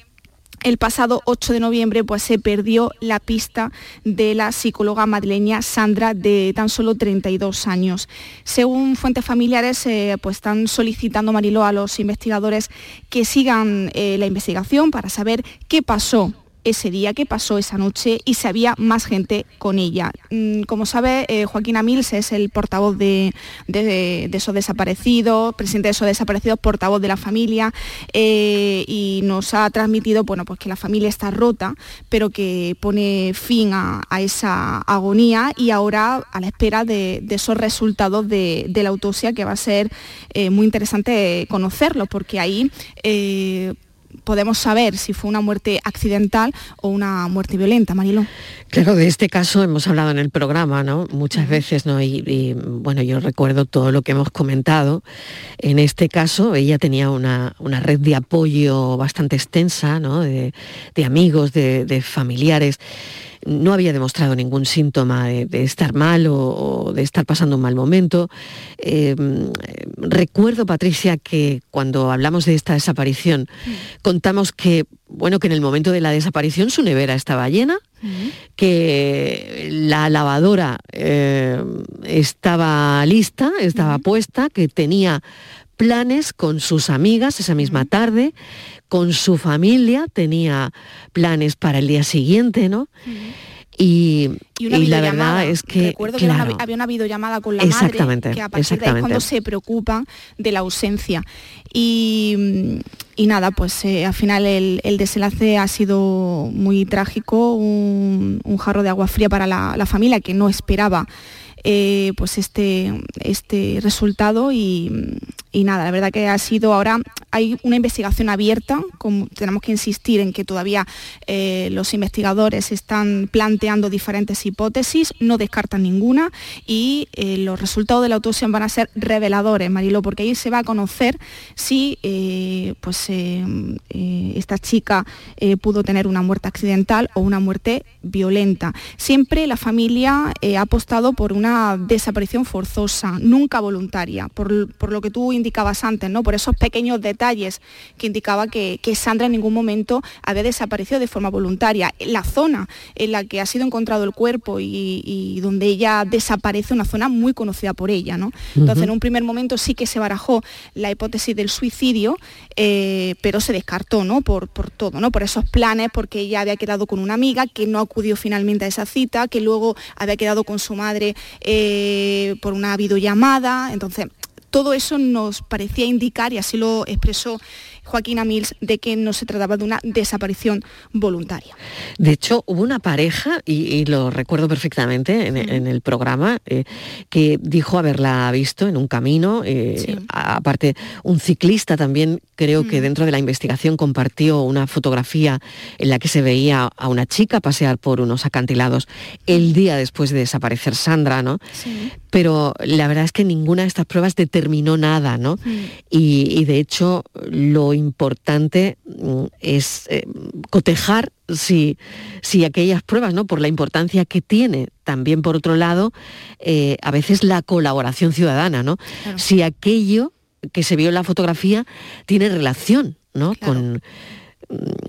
el pasado 8 de noviembre pues, se perdió la pista de la psicóloga madrileña Sandra de tan solo 32 años. Según fuentes familiares, eh, pues, están solicitando Mariló a los investigadores que sigan eh, la investigación para saber qué pasó ese día, qué pasó esa noche y si había más gente con ella. Mm, como sabe, eh, Joaquín Amils es el portavoz de, de, esos desaparecidos, presidente de esos desaparecidos, portavoz de la familia eh, y nos ha transmitido bueno, pues que la familia está rota, pero que pone fin a, esa agonía y ahora a la espera de, esos resultados de, la autopsia que va a ser eh, muy interesante conocerlo, porque ahí podemos saber si fue una muerte accidental o una muerte violenta, Mariló. Claro, de este caso hemos hablado en el programa, ¿no? Muchas veces, ¿no? Y, y, bueno, yo recuerdo todo lo que hemos comentado. En este caso, ella tenía una, una red de apoyo bastante extensa, ¿no? De, de amigos, de, de familiares no había demostrado ningún síntoma de, de estar mal o, o, de estar pasando un mal momento. Eh, recuerdo, Patricia, que cuando hablamos de esta desaparición, contamos que, bueno, que en el momento de la desaparición su nevera estaba llena, que la lavadora eh, estaba lista, estaba puesta, que tenía planes con sus amigas esa misma tarde, con su familia, tenía planes para el día siguiente, ¿no? Y, y, una y la verdad es que recuerdo claro, que había una, había una videollamada con la madre que a partir de ahí es cuando se preocupan de la ausencia. Y, y nada pues eh, al final el, el, desenlace ha sido muy trágico un, un jarro de agua fría para la, la familia que no esperaba eh, pues este, este resultado y, y, nada, la verdad que ha sido ahora, hay una investigación abierta, como tenemos que insistir en que todavía eh, los investigadores están planteando diferentes hipótesis, no descartan ninguna y eh, los resultados de la autopsia van a ser reveladores, Marilo, porque ahí se va a conocer si eh, pues, esta chica pudo tener una muerte accidental o una muerte violenta. Siempre la familia ha apostado por una desaparición forzosa, nunca voluntaria, por, por lo que tú indicabas antes, ¿no? Por esos pequeños detalles que indicaba que, Sandra en ningún momento había desaparecido de forma voluntaria. La zona en la que ha sido encontrado el cuerpo y, donde ella desaparece, una zona muy conocida por ella, ¿no? Entonces, en un primer momento sí que se barajó la hipótesis del suicidio, eh, pero se descartó, ¿no? Por, por todo, ¿no? Por esos planes, porque ella había quedado con una amiga que no acudió finalmente a esa cita, que luego había quedado con su madre eh, por una videollamada. Entonces, todo eso nos parecía indicar, y así lo expresó Joaquín Amils de que no se trataba de una desaparición voluntaria. De hecho, hubo una pareja, y, lo recuerdo perfectamente en, el programa, eh, que dijo haberla visto en un camino. Eh, aparte, un ciclista también creo que dentro de la investigación compartió una fotografía en la que se veía a una chica pasear por unos acantilados el día después de desaparecer Sandra, ¿no? Pero la verdad es que ninguna de estas pruebas determinó nada, ¿no? y de hecho lo importante mm, es eh, cotejar si, si, aquellas pruebas, ¿no? por la importancia que tiene, también por otro lado, eh, a veces la colaboración ciudadana, ¿no? Si aquello que se vio en la fotografía tiene relación ¿no? con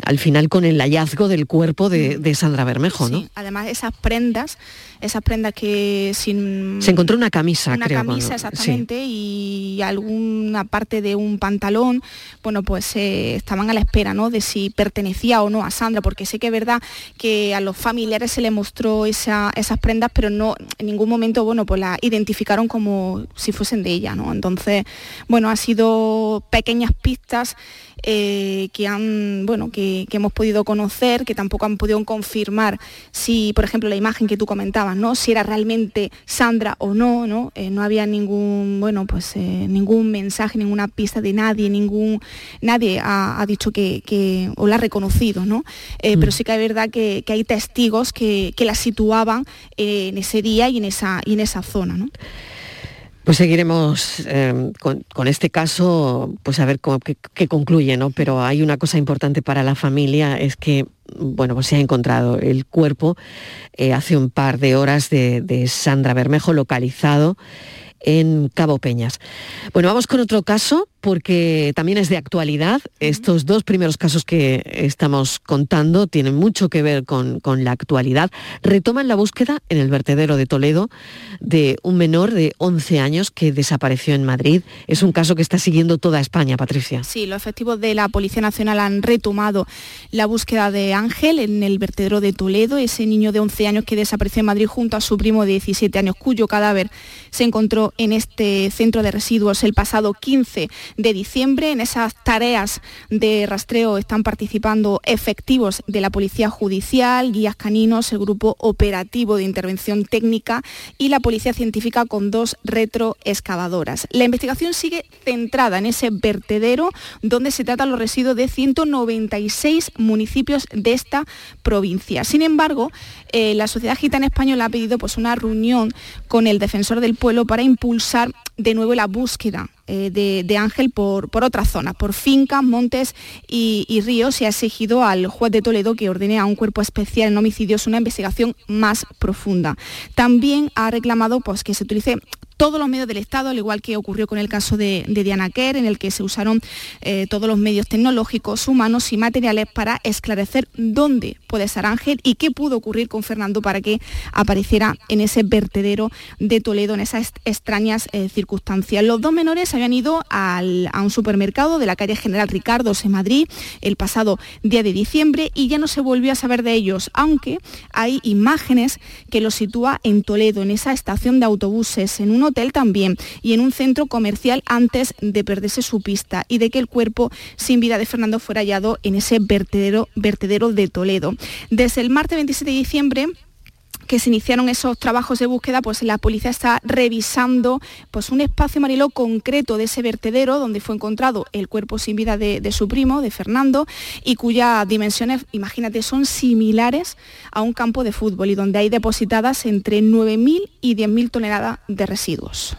al final con el hallazgo del cuerpo de, mm. Sandra Bermejo, ¿no? Además, esas prendas esas prendas que sin... Se encontró una camisa, una camisa, exactamente, y alguna parte de un pantalón, bueno, pues eh, estaban a la espera, ¿no? De si pertenecía o no a Sandra, porque sé que es verdad que a los familiares se le mostró esas prendas, pero no, en ningún momento, bueno, pues las identificaron como si fuesen de ella, ¿no? Entonces, bueno, ha sido pequeñas pistas eh, que han, bueno, que, que hemos podido conocer, que tampoco han podido confirmar si, por ejemplo, la imagen que tú comentabas, si era realmente Sandra o no, ¿no? Eh, no había ningún, bueno, pues eh, ningún mensaje, ninguna pista de nadie, ningún, nadie ha, dicho que, o la ha reconocido, ¿no? Eh, pero mm. sí que es verdad que, hay testigos que, la situaban en ese día y en esa, y en esa zona, Pues seguiremos con, este caso, pues a ver qué, concluye, ¿no? Pero hay una cosa importante para la familia, es que bueno, pues se ha encontrado el cuerpo eh, hace un par de horas de Sandra Bermejo localizado en Cabo Peñas. Bueno, vamos con otro caso porque también es de actualidad. Estos dos primeros casos que estamos contando tienen mucho que ver con, la actualidad. Retoman la búsqueda en el vertedero de Toledo de un menor de 11 años que desapareció en Madrid. Es un caso que está siguiendo toda España, Patricia. Sí, los efectivos de la Policía Nacional han retomado la búsqueda de Ángel en el vertedero de Toledo, ese niño de 11 años que desapareció en Madrid junto a su primo de 17 años, cuyo cadáver se encontró en este centro de residuos el pasado 15 de diciembre. En esas tareas de rastreo están participando efectivos de la Policía Judicial, guías caninos, el Grupo Operativo de Intervención Técnica y la Policía Científica con dos retroexcavadoras. La investigación sigue centrada en ese vertedero donde se tratan los residuos de 196 municipios de esta provincia. Sin embargo, eh, la Sociedad Gitana Española ha pedido pues, una reunión con el defensor del pueblo para impulsar de nuevo la búsqueda eh, de, Ángel por, por otras zonas, por fincas, montes y, ríos y ha exigido al juez de Toledo que ordene a un cuerpo especial en homicidios una investigación más profunda. También ha reclamado pues, que se utilice todos los medios del Estado, al igual que ocurrió con el caso de, Diana Kerr, en el que se usaron eh, todos los medios tecnológicos, humanos y materiales para esclarecer dónde puede estar Ángel y qué pudo ocurrir con Fernando para que apareciera en ese vertedero de Toledo, en esas extrañas eh, circunstancias. Los dos menores habían ido a un supermercado de la calle General Ricardo en Madrid el pasado día de diciembre y ya no se volvió a saber de ellos, aunque hay imágenes que los sitúa en Toledo, en esa estación de autobuses, en un hotel también y en un centro comercial antes de perderse su pista y de que el cuerpo sin vida de Fernando fuera hallado en ese vertedero, vertedero de Toledo. Desde el martes 27 de diciembre que se iniciaron esos trabajos de búsqueda, pues la policía está revisando pues, un espacio marilo concreto de ese vertedero donde fue encontrado el cuerpo sin vida de, de, su primo, de Fernando, y cuyas dimensiones, imagínate, son similares a un campo de fútbol y donde hay depositadas entre 9.000 y 10.000 toneladas de residuos.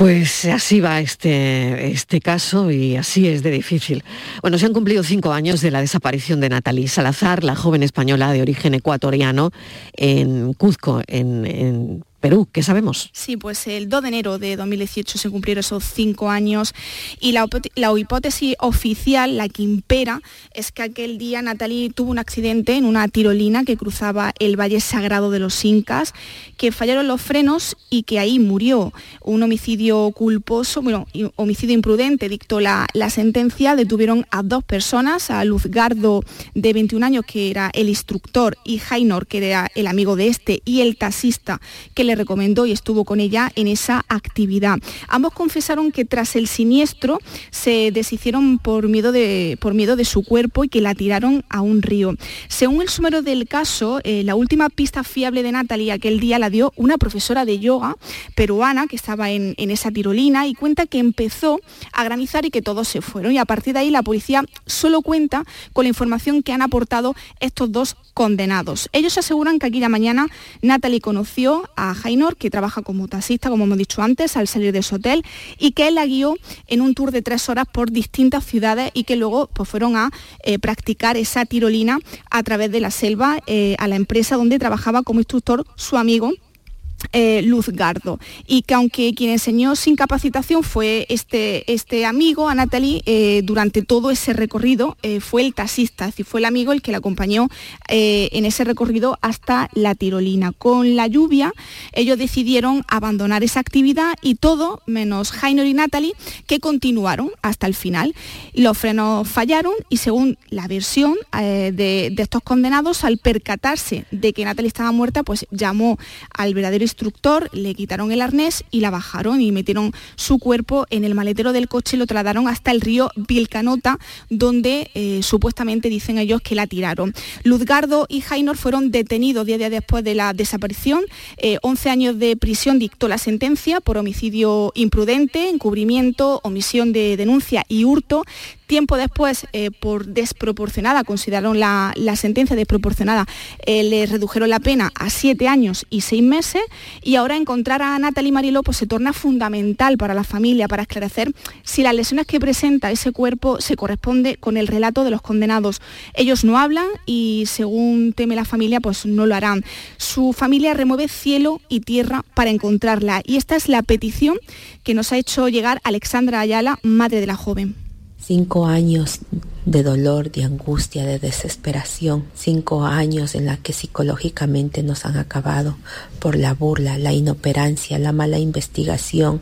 Pues así va este, este caso y así es de difícil. Bueno, se han cumplido cinco años de la desaparición de Natalie Salazar, la joven española de origen ecuatoriano, en Cuzco, en, Perú, ¿qué sabemos? Sí, pues el 2 de enero de 2018 se cumplieron esos cinco años y la, la, hipótesis oficial, la que impera, es que aquel día Natalie tuvo un accidente en una tirolina que cruzaba el Valle Sagrado de los Incas, que fallaron los frenos y que ahí murió. Un homicidio culposo, bueno, homicidio imprudente, dictó la, la sentencia, detuvieron a dos personas, a Luzgardo de 21 años, que era el instructor, y Jainor, que era el amigo de este, y el taxista, que le recomendó y estuvo con ella en esa actividad. Ambos confesaron que tras el siniestro se deshicieron por miedo de, por miedo de su cuerpo y que la tiraron a un río. Según el sumario del caso, eh, la última pista fiable de Natalie aquel día la dio una profesora de yoga peruana que estaba en, en esa tirolina y cuenta que empezó a granizar y que todos se fueron. Y a partir de ahí la policía solo cuenta con la información que han aportado estos dos condenados. Ellos aseguran que aquella mañana Natalie conoció a Jainor, que trabaja como taxista, como hemos dicho antes, al salir de su hotel, y que él la guió en un tour de tres horas por distintas ciudades y que luego pues, fueron a eh, practicar esa tirolina a través de la selva eh, a la empresa donde trabajaba como instructor su amigo eh, Luzgardo y que aunque quien enseñó sin capacitación fue este, este amigo a Natalie eh, durante todo ese recorrido eh, fue el taxista, es decir, fue el amigo el que la acompañó en ese recorrido hasta la tirolina. Con la lluvia ellos decidieron abandonar esa actividad y todo menos Jainor y Natalie que continuaron hasta el final. Los frenos fallaron y según la versión de, de estos condenados al percatarse de que Natalie estaba muerta pues llamó al verdadero le quitaron el arnés y la bajaron y metieron su cuerpo en el maletero del coche y lo trasladaron hasta el río Vilcanota, donde eh, supuestamente dicen ellos que la tiraron. Luzgardo y Jainor fueron detenidos 10 días después de la desaparición. 11 eh, años de prisión dictó la sentencia por homicidio imprudente, encubrimiento, omisión de denuncia y hurto. Tiempo después, eh, por desproporcionada, consideraron la, sentencia desproporcionada, eh, le redujeron la pena a siete años y seis meses y ahora encontrar a Natalie Mariló pues, se torna fundamental para la familia, para esclarecer si las lesiones que presenta ese cuerpo se corresponde con el relato de los condenados. Ellos no hablan y según teme la familia, pues no lo harán. Su familia remueve cielo y tierra para encontrarla y esta es la petición que nos ha hecho llegar Alexandra Ayala, madre de la joven. Cinco años de dolor, de angustia, de desesperación. Cinco años en la que psicológicamente nos han acabado por la burla, la inoperancia, la mala investigación,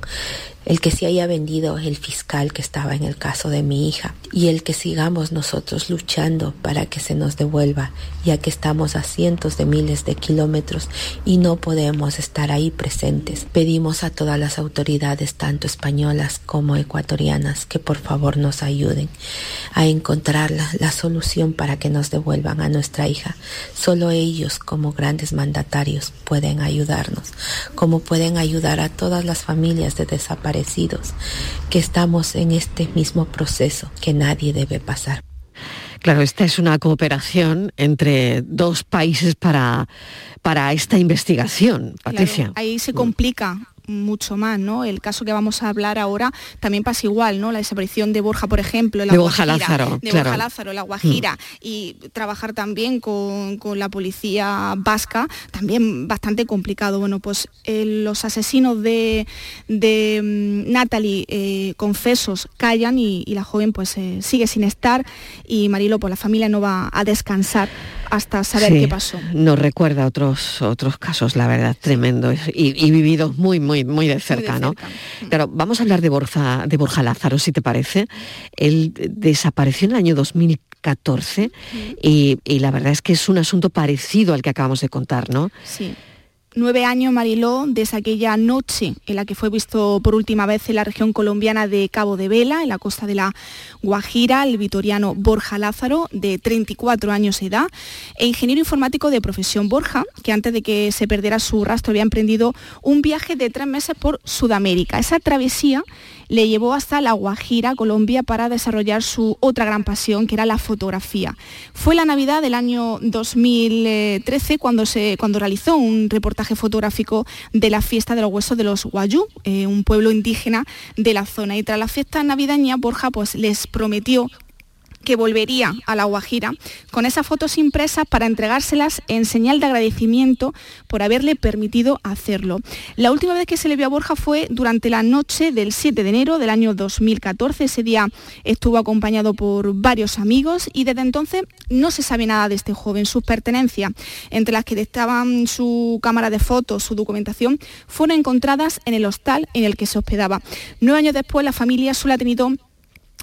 el que se haya vendido el fiscal que estaba en el caso de mi hija y el que sigamos nosotros luchando para que se nos devuelva, ya que estamos a cientos de miles de kilómetros y no podemos estar ahí presentes. Pedimos a todas las autoridades, tanto españolas como ecuatorianas, que por favor nos ayuden a encontrar la, la solución para que nos devuelvan a nuestra hija. Solo ellos como grandes mandatarios pueden ayudarnos, como pueden ayudar a todas las familias de desaparecidos que estamos en este mismo proceso que nadie debe pasar. Claro, esta es una cooperación entre dos países para, para esta investigación, Patricia. ahí se complica mucho más, ¿no? El caso que vamos a hablar ahora también pasa igual, ¿no? La desaparición de Borja, por ejemplo, la de Borja Lázaro, de Borja Lázaro, la Guajira, mm. y trabajar también con, la policía vasca, también bastante complicado. Bueno, pues eh, los asesinos de, de mm, Natalie eh, confesos callan y, la joven pues eh, sigue sin estar y Marilo, pues la familia no va a descansar hasta saber qué pasó. Nos recuerda otros, otros casos, la verdad, tremendos y, vividos muy, muy, muy de cerca, ¿no? Pero vamos a hablar de Borja, de Borja Lázaro, si te parece. Él desapareció en el año 2014 y, y la verdad es que es un asunto parecido al que acabamos de contar, ¿no? Sí nueve años Mariló desde aquella noche en la que fue visto por última vez en la región colombiana de Cabo de Vela, en la costa de la Guajira, el vitoriano Borja Lázaro, de 34 años de edad, e ingeniero informático de profesión Borja, que antes de que se perdiera su rastro había emprendido un viaje de tres meses por Sudamérica. Esa travesía le llevó hasta La Guajira, Colombia, para desarrollar su otra gran pasión, que era la fotografía. Fue la Navidad del año 2013 cuando, se, cuando realizó un reportaje fotográfico de la fiesta de los huesos de los Guayú, eh, un pueblo indígena de la zona. Y tras la fiesta navideña, Borja pues, les prometió que volvería a La Guajira con esas fotos impresas para entregárselas en señal de agradecimiento por haberle permitido hacerlo. La última vez que se le vio a Borja fue durante la noche del 7 de enero del año 2014. Ese día estuvo acompañado por varios amigos y desde entonces no se sabe nada de este joven. Sus pertenencias, entre las que estaban su cámara de fotos, su documentación, fueron encontradas en el hostal en el que se hospedaba. Nueve años después la familia solo ha tenido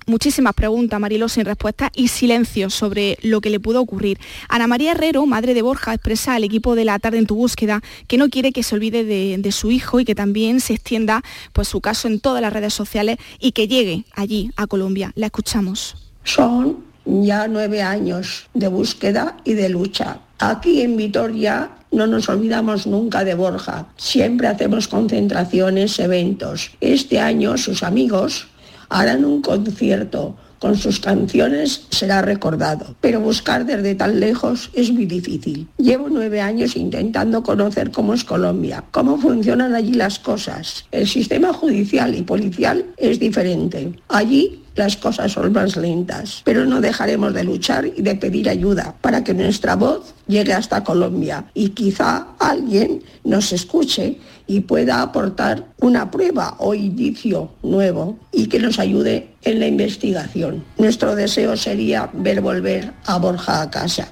muchísimas preguntas, Marilo, sin respuesta y silencio sobre lo que le pudo ocurrir. Ana María Herrero, madre de Borja, expresa al equipo de la tarde en tu búsqueda que no quiere que se olvide de, su hijo y que también se extienda pues, su caso en todas las redes sociales y que llegue allí, a Colombia. La escuchamos. Son ya nueve años de búsqueda y de lucha. Aquí en Vitoria no nos olvidamos nunca de Borja. Siempre hacemos concentraciones, eventos. Este año sus amigos harán un concierto con sus canciones será recordado, pero buscar desde tan lejos es muy difícil. Llevo nueve años intentando conocer cómo es Colombia, cómo funcionan allí las cosas. El sistema judicial y policial es diferente. Allí las cosas son más lentas, pero no dejaremos de luchar y de pedir ayuda para que nuestra voz llegue hasta Colombia y quizá alguien nos escuche y pueda aportar una prueba o indicio nuevo y que nos ayude en la investigación. Nuestro deseo sería ver volver a Borja a casa.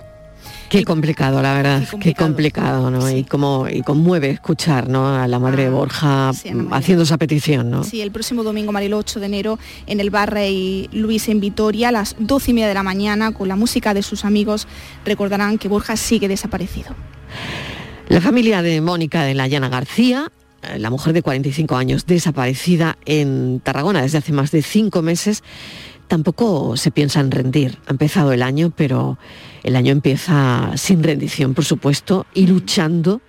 Qué complicado, la verdad, qué complicado, ¿no? Y como y conmueve escuchar, ¿no? A la madre de ah, Borja haciendo esa petición, ¿no? Sí, el próximo domingo, Marilo, 8 de enero, en el bar Rey Luis en Vitoria, a las 12 y media de la mañana, con la música de sus amigos, recordarán que Borja sigue desaparecido. La familia de Mónica de la Llana García eh, la mujer de 45 años desaparecida en Tarragona desde hace más de cinco meses, tampoco se piensa en rendir. Ha empezado el año, pero el año empieza sin rendición, por supuesto, y luchando,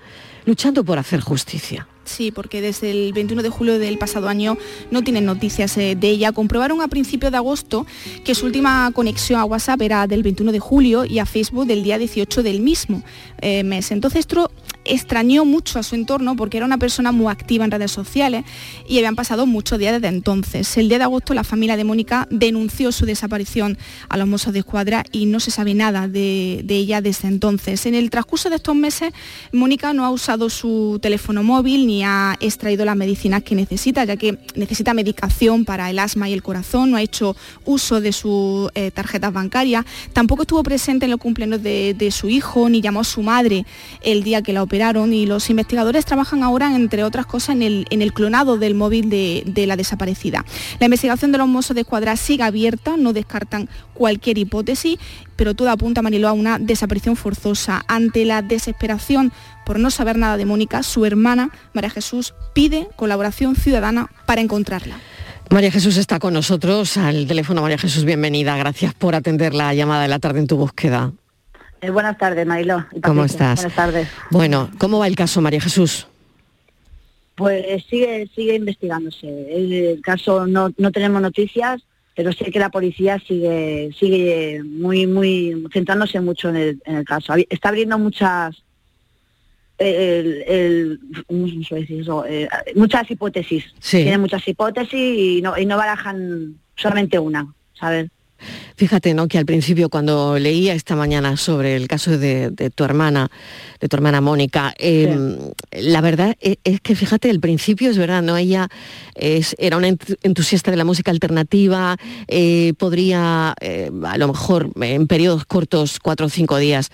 luchando por hacer justicia. Sí, porque desde el 21 de julio del pasado año no tienen noticias eh, de ella. Comprobaron a principios de agosto que su última conexión a WhatsApp era del 21 de julio y a Facebook del día 18 del mismo eh, mes. Entonces esto extrañó mucho a su entorno porque era una persona muy activa en redes sociales y habían pasado muchos días desde entonces. El día de agosto la familia de Mónica denunció su desaparición a los mozos de escuadra y no se sabe nada de, ella desde entonces. En el transcurso de estos meses, Mónica no ha usado su teléfono móvil ni ha extraído las medicinas que necesita, ya que necesita medicación para el asma y el corazón, no ha hecho uso de sus eh, tarjetas bancarias, tampoco estuvo presente en los cumpleaños de, su hijo, ni llamó a su madre el día que la y los investigadores trabajan ahora, entre otras cosas, en el, clonado del móvil de, la desaparecida. La investigación de los mozos de escuadra sigue abierta, no descartan cualquier hipótesis, pero todo apunta, Mariló, a una desaparición forzosa. Ante la desesperación por no saber nada de Mónica, su hermana, María Jesús, pide colaboración ciudadana para encontrarla. María Jesús está con nosotros al teléfono. María Jesús, bienvenida. Gracias por atender la llamada de la tarde en tu búsqueda. Eh, buenas tardes, Mariló. ¿Cómo estás? Buenas tardes. Bueno, ¿cómo va el caso, María Jesús? Pues sigue, sigue investigándose. El caso no, no tenemos noticias, pero sé que la policía sigue, sigue muy, muy centrándose mucho en el, en el caso. Está abriendo muchas el, eh, muchas hipótesis. Tienen muchas hipótesis y no, y no barajan solamente una, ¿sabes? Fíjate, ¿no? Que al principio cuando leía esta mañana sobre el caso de, tu hermana, de tu hermana Mónica, em, la verdad e, es, que fíjate, el principio es verdad, ¿no? Ella es, era una entusiasta de la música alternativa, eh, podría eh, a lo mejor en periodos cortos, cuatro o cinco días,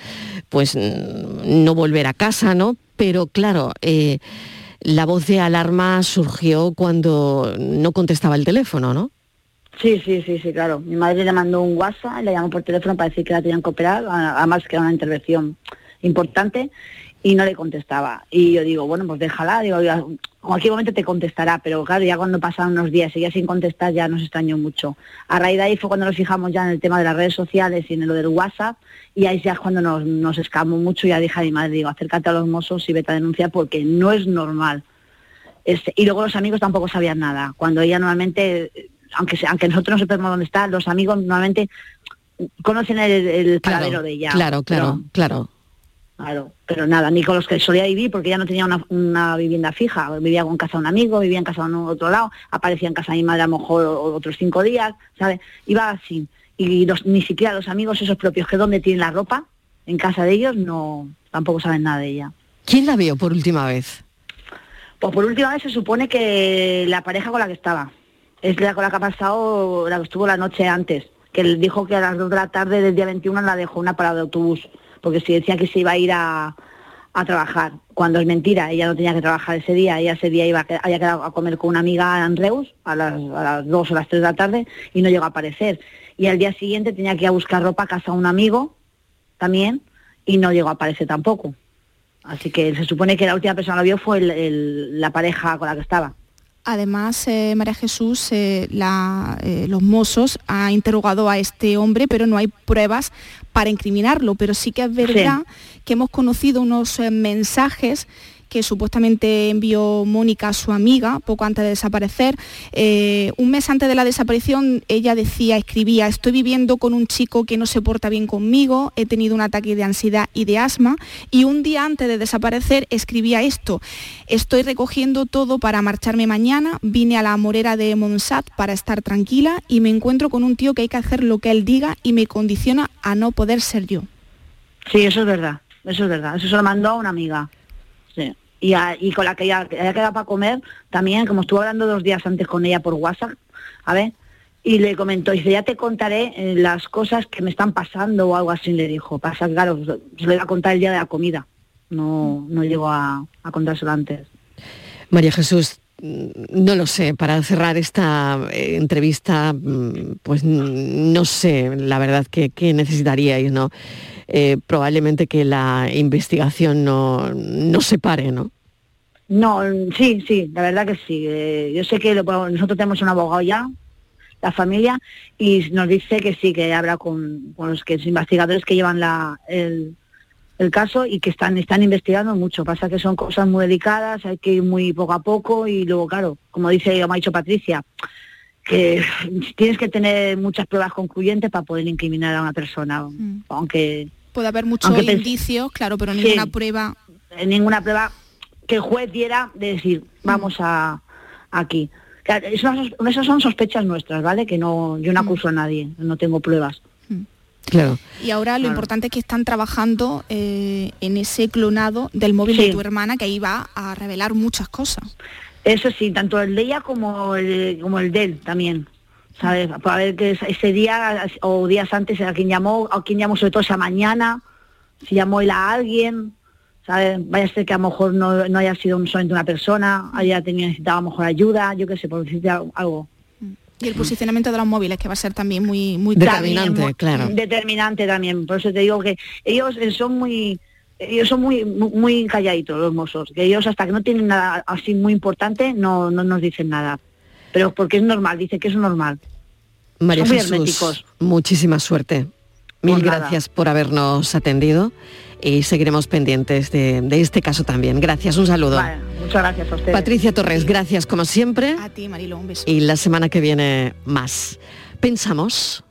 pues no volver a casa, ¿no? Pero claro, eh, la voz de alarma surgió cuando no contestaba el teléfono, ¿no? Sí, sí, sí, sí, claro. Mi madre le mandó un WhatsApp, le llamó por teléfono para decir que la tenían que operar, además que era una intervención importante, y no le contestaba. Y yo digo, bueno, pues déjala, digo, en cualquier momento te contestará, pero claro, ya cuando pasaron unos días y ya sin contestar ya nos extrañó mucho. A raíz de ahí fue cuando nos fijamos ya en el tema de las redes sociales y en lo del WhatsApp, y ahí ya es cuando nos, nos escamó mucho, ya dije a mi madre, digo, acércate a los mozos y vete a denunciar porque no es normal. Este, y luego los amigos tampoco sabían nada, cuando ella normalmente aunque, aunque nosotros no sepamos dónde está, los amigos normalmente conocen el, paradero de ella. Claro, claro, claro. Claro, pero nada, ni con los que solía vivir, porque ella no tenía una, vivienda fija, vivía con casa de un amigo, vivía en casa de otro lado, aparecía en casa de mi madre a lo mejor otros cinco días, ¿sabes? Iba así. y los, ni siquiera los amigos esos propios que donde tienen la ropa, en casa de ellos, no tampoco saben nada de ella. ¿Quién la vio por última vez? Pues por última vez se supone que la pareja con la que estaba. Es la con la que ha pasado, la que estuvo la noche antes. Que él dijo que a las 2 de la tarde del día 21 la dejó una parada de autobús. Porque si decía que se iba a ir a, a trabajar. Cuando es mentira, ella no tenía que trabajar ese día, ella ese día iba, había quedado a comer con una amiga en Reus a las, a las 2 o las 3 de la tarde y no llegó a aparecer. Y al día siguiente tenía que ir a buscar ropa a casa a un amigo también y no llegó a aparecer tampoco. Así que se supone que la última persona que lo vio fue el- la pareja con la que estaba. Además, eh, María Jesús, eh, la- eh, los mozos ha interrogado a este hombre, pero no hay pruebas para incriminarlo. Pero sí que es verdad que hemos conocido unos mensajes que supuestamente envió Mónica a su amiga poco antes de desaparecer. Eh, un mes antes de la desaparición, ella decía, escribía, estoy viviendo con un chico que no se porta bien conmigo, he tenido un ataque de ansiedad y de asma, y un día antes de desaparecer escribía esto, estoy recogiendo todo para marcharme mañana, vine a la morera de Monsat para estar tranquila y me encuentro con un tío que hay que hacer lo que él diga y me condiciona a no poder ser yo. Sí, eso es verdad, eso es verdad. Eso se lo mandó a una amiga. Y, a- y con la que ella había quedado para comer, también, como estuve hablando dos días antes con ella por WhatsApp, a ver, y le comentó, dice, ya te contaré eh, las cosas que me están pasando o algo así, le dijo. Pasa, claro, se lo iba a contar el día de la comida. No, no llegó a, a contárselo antes. María Jesús, mm, no lo sé, para cerrar esta eh, entrevista, mm, pues mm, no sé, la verdad que, que necesitaríais, ¿no? Eh, probablemente que la investigación no, no se pare, ¿no? No, sí, sí, la verdad que sí. Eh, yo sé que lo- bueno, nosotros tenemos un abogado ya, la familia, y nos dice que sí, que habla con, con los que los investigadores que llevan la, el, el caso y que están, están investigando mucho. Pasa que son cosas muy delicadas, hay que ir muy poco a poco y luego, claro, como dice, como ha dicho Patricia, que tienes que tener muchas pruebas concluyentes para poder incriminar a una persona, aunque Puede haber muchos Aunque indicios, claro, pero Sí. ninguna prueba. en ninguna prueba que el juez diera de decir vamos a aquí. Claro, esas son sospechas nuestras, ¿vale? Que no, yo no acuso a nadie, no tengo pruebas. Claro. Y ahora lo Claro. importante es que están trabajando eh, en ese clonado del móvil Sí. de tu hermana, que ahí va a revelar muchas cosas. Eso sí, tanto el de ella como el, como el de él también. ¿Sabes? Para ver que es- ese día o días antes a quien llamó, a quien llamó sobre todo esa mañana, si llamó él a alguien, ¿sabes? Vaya a ser que a lo mejor no, no haya sido solamente una persona, haya tenido, necesitaba a lo mejor ayuda, yo qué sé, por decirte al- algo. Y el posicionamiento de los móviles, que va a ser también muy, muy También muy- claro. Determinante también. Por eso te digo que ellos eh, son muy ellos son muy muy, muy calladitos los mozos, que ellos hasta que no tienen nada así muy importante no, no nos dicen nada. Pero porque es normal, dice que es normal. María Son Jesús, muchísima suerte. Mil Pues nada. gracias por habernos atendido y seguiremos pendientes de, de este caso también. Gracias, un saludo. Vale, muchas gracias a ustedes. Patricia Torres, gracias como siempre. A ti, Marilo, un beso. Y la semana que viene más. Pensamos.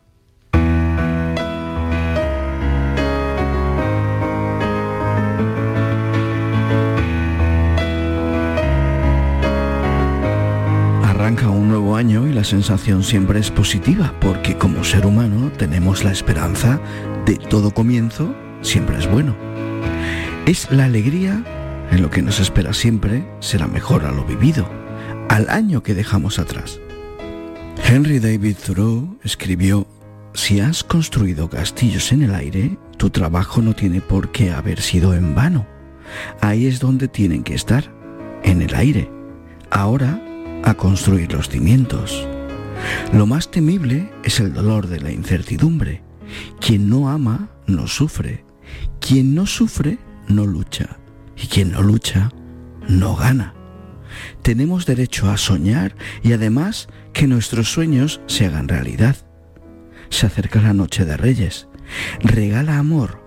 Un nuevo año y la sensación siempre es positiva, porque como ser humano tenemos la esperanza de todo comienzo siempre es bueno. Es la alegría en lo que nos espera siempre será mejor a lo vivido, al año que dejamos atrás. Henry David Thoreau escribió, si has construido castillos en el aire, tu trabajo no tiene por qué haber sido en vano. Ahí es donde tienen que estar, en el aire. Ahora a construir los cimientos. Lo más temible es el dolor de la incertidumbre. Quien no ama, no sufre. Quien no sufre, no lucha. Y quien no lucha, no gana. Tenemos derecho a soñar y además que nuestros sueños se hagan realidad. Se acerca la noche de Reyes. Regala amor,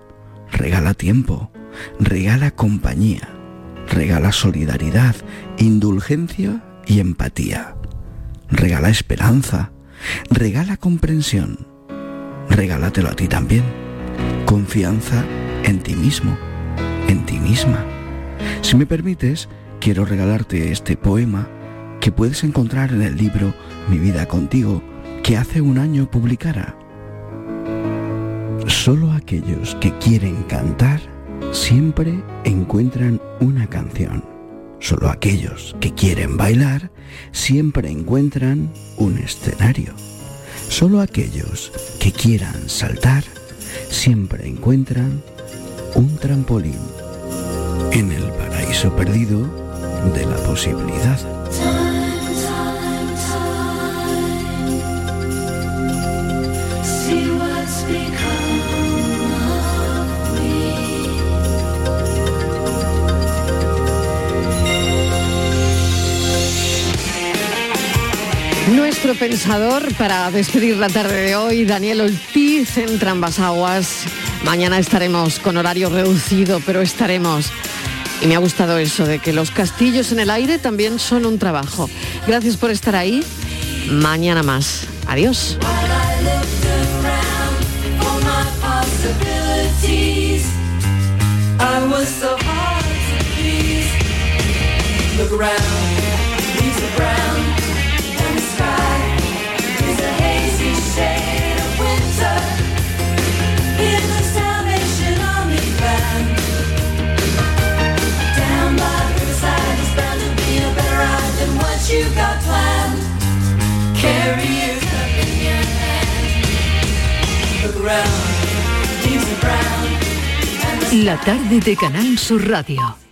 regala tiempo, regala compañía, regala solidaridad, indulgencia y empatía. Regala esperanza, regala comprensión. Regálatelo a ti también. Confianza en ti mismo, en ti misma. Si me permites, quiero regalarte este poema que puedes encontrar en el libro Mi vida contigo que hace un año publicara. Solo aquellos que quieren cantar siempre encuentran una canción. Solo aquellos que quieren bailar siempre encuentran un escenario. Solo aquellos que quieran saltar siempre encuentran un trampolín en el paraíso perdido de la posibilidad. Pensador para despedir la tarde de hoy, Daniel Ortiz en Aguas. Mañana estaremos con horario reducido, pero estaremos. Y me ha gustado eso de que los castillos en el aire también son un trabajo. Gracias por estar ahí. Mañana más. Adiós. La tarde de Canal Sur Radio.